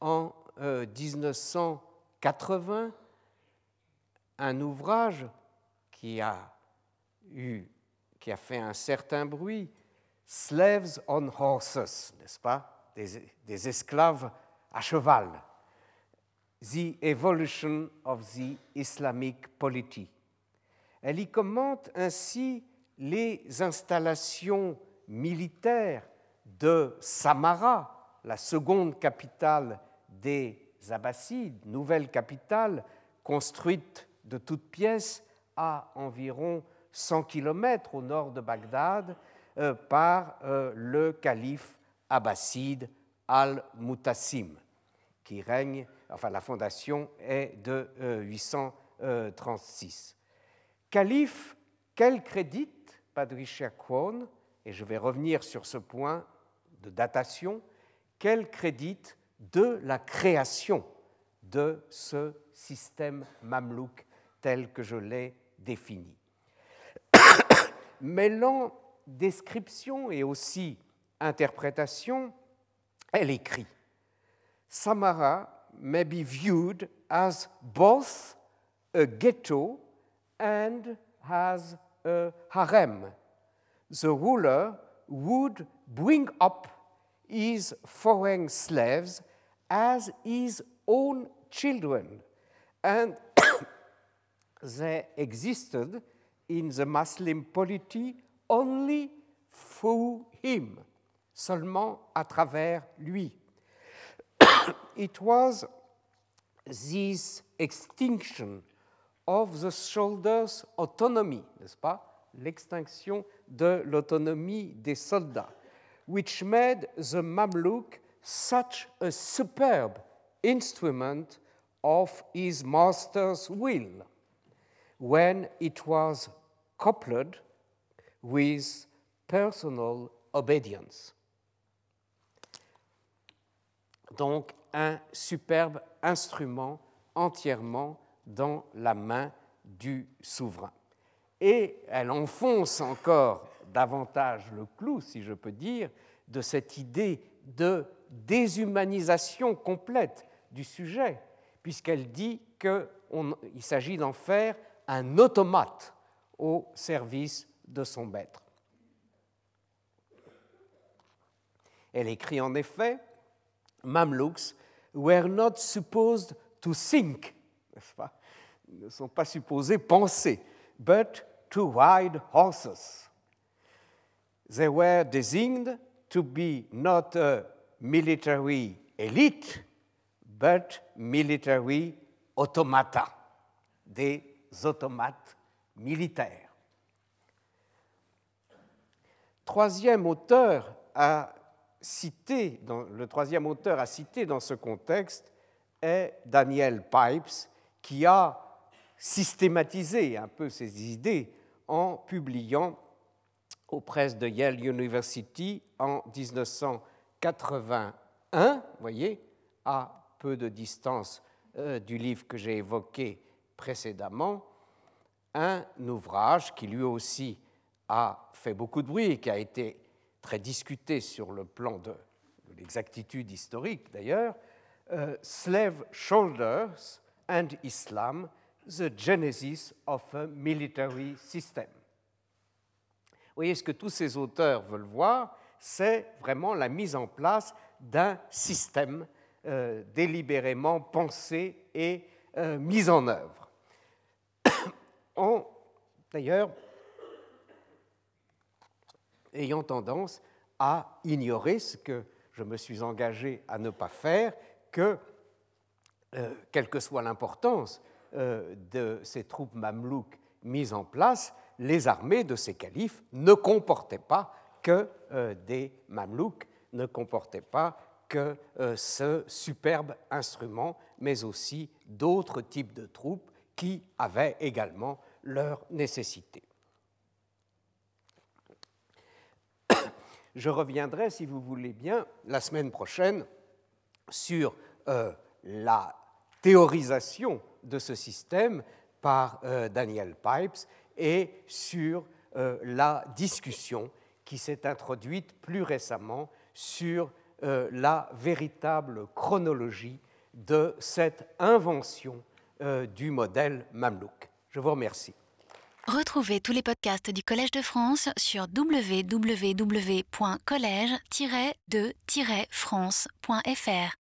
en 1980 euh, un ouvrage qui a, eu, qui a fait un certain bruit, Slaves on Horses, n'est-ce pas? Des, des esclaves à cheval. The Evolution of the Islamic Polity. Elle y commente ainsi les installations militaires de Samara, la seconde capitale des Abbassides, nouvelle capitale construite de toutes pièces à environ 100 km au nord de Bagdad euh, par euh, le calife abbasside al-Mutassim, qui règne, enfin la fondation est de 836. Euh, calife, quel crédit Patricia Kwon, et je vais revenir sur ce point de datation, quel crédit de la création de ce système mamelouk tel que je l'ai défini. Mêlant description et aussi interprétation, elle écrit Samara may be viewed as both a ghetto and as a harem. The ruler would bring up his foreign slaves as his own children, and [COUGHS] they existed in the Muslim polity only through him, seulement à travers lui. [COUGHS] It was this extinction of the shoulders autonomy, n'est-ce pas, l'extinction de l'autonomie des soldats, which made the Mamluk such a superb instrument of his master's will when it was coupled with personal obedience. Donc un superbe instrument entièrement dans la main du souverain. Et elle enfonce encore davantage le clou, si je peux dire, de cette idée de déshumanisation complète du sujet, puisqu'elle dit qu'il s'agit d'en faire un automate au service de son maître. Elle écrit en effet Mamluks were not supposed to think, Ils ne sont pas supposés penser, but to ride horses. They were designed to be not a military elite, but military automata, des automates militaires. Troisième auteur à citer, dans, le troisième auteur à citer dans ce contexte est Daniel Pipes, qui a systématisé un peu ses idées en publiant aux presses de Yale University en 1981, vous voyez, à peu de distance euh, du livre que j'ai évoqué précédemment, un ouvrage qui lui aussi a fait beaucoup de bruit et qui a été très discuté sur le plan de, l'exactitude historique d'ailleurs, euh, Slave Shoulders and Islam, The Genesis of a Military System. Voyez, ce que tous ces auteurs veulent voir, c'est vraiment la mise en place d'un système euh, délibérément pensé et euh, mis en œuvre. [COUGHS] D'ailleurs, ayant tendance à ignorer ce que je me suis engagé à ne pas faire, que, euh, quelle que soit l'importance de ces troupes mamelouques mises en place, les armées de ces califes ne comportaient pas que euh, des mamelouks, ne comportaient pas que euh, ce superbe instrument, mais aussi d'autres types de troupes qui avaient également leurs nécessités. Je reviendrai, si vous voulez bien, la semaine prochaine sur euh, la théorisation de ce système par Daniel Pipes et sur la discussion qui s'est introduite plus récemment sur euh, la véritable chronologie de cette invention euh, du modèle Mamelouk. Je vous remercie. Retrouvez tous les podcasts du Collège de France sur www.collège-de-france.fr.